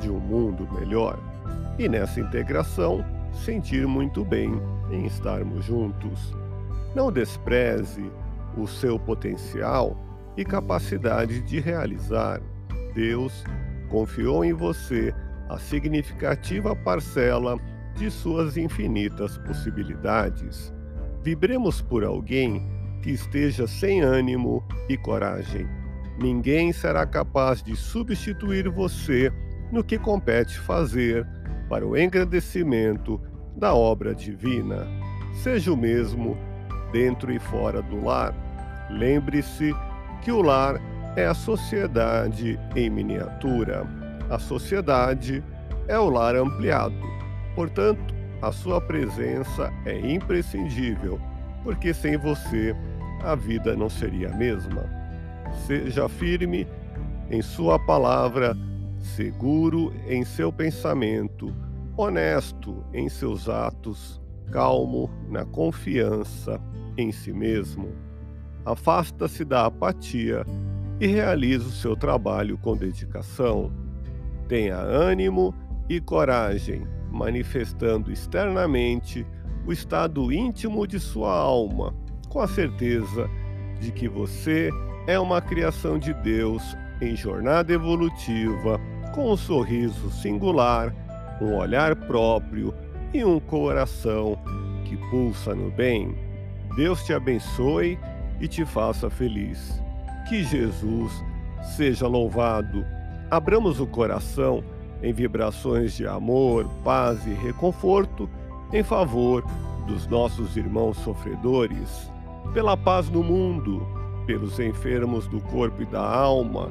de um mundo melhor e nessa integração sentir muito bem em estarmos juntos. Não despreze o seu potencial e capacidade de realizar. Deus confiou em você a significativa parcela de suas infinitas possibilidades. Vibremos por alguém que esteja sem ânimo e coragem. Ninguém será capaz de substituir você no que compete fazer para o engrandecimento da obra divina. Seja o mesmo dentro e fora do lar. Lembre-se que o lar é a sociedade em miniatura. A sociedade é o lar ampliado. Portanto, a sua presença é imprescindível, porque sem você a vida não seria a mesma. Seja firme em sua palavra, seguro em seu pensamento, honesto em seus atos, calmo na confiança em si mesmo. Afasta-se da apatia e realize o seu trabalho com dedicação. Tenha ânimo e coragem manifestando externamente o estado íntimo de sua alma, com a certeza de que você é uma criação de Deus em jornada evolutiva, com um sorriso singular, um olhar próprio e um coração que pulsa no bem. Deus te abençoe e te faça feliz. Que Jesus seja louvado. Abramos o coração em vibrações de amor, paz e reconforto em favor dos nossos irmãos sofredores, pela paz no mundo, pelos enfermos do corpo e da alma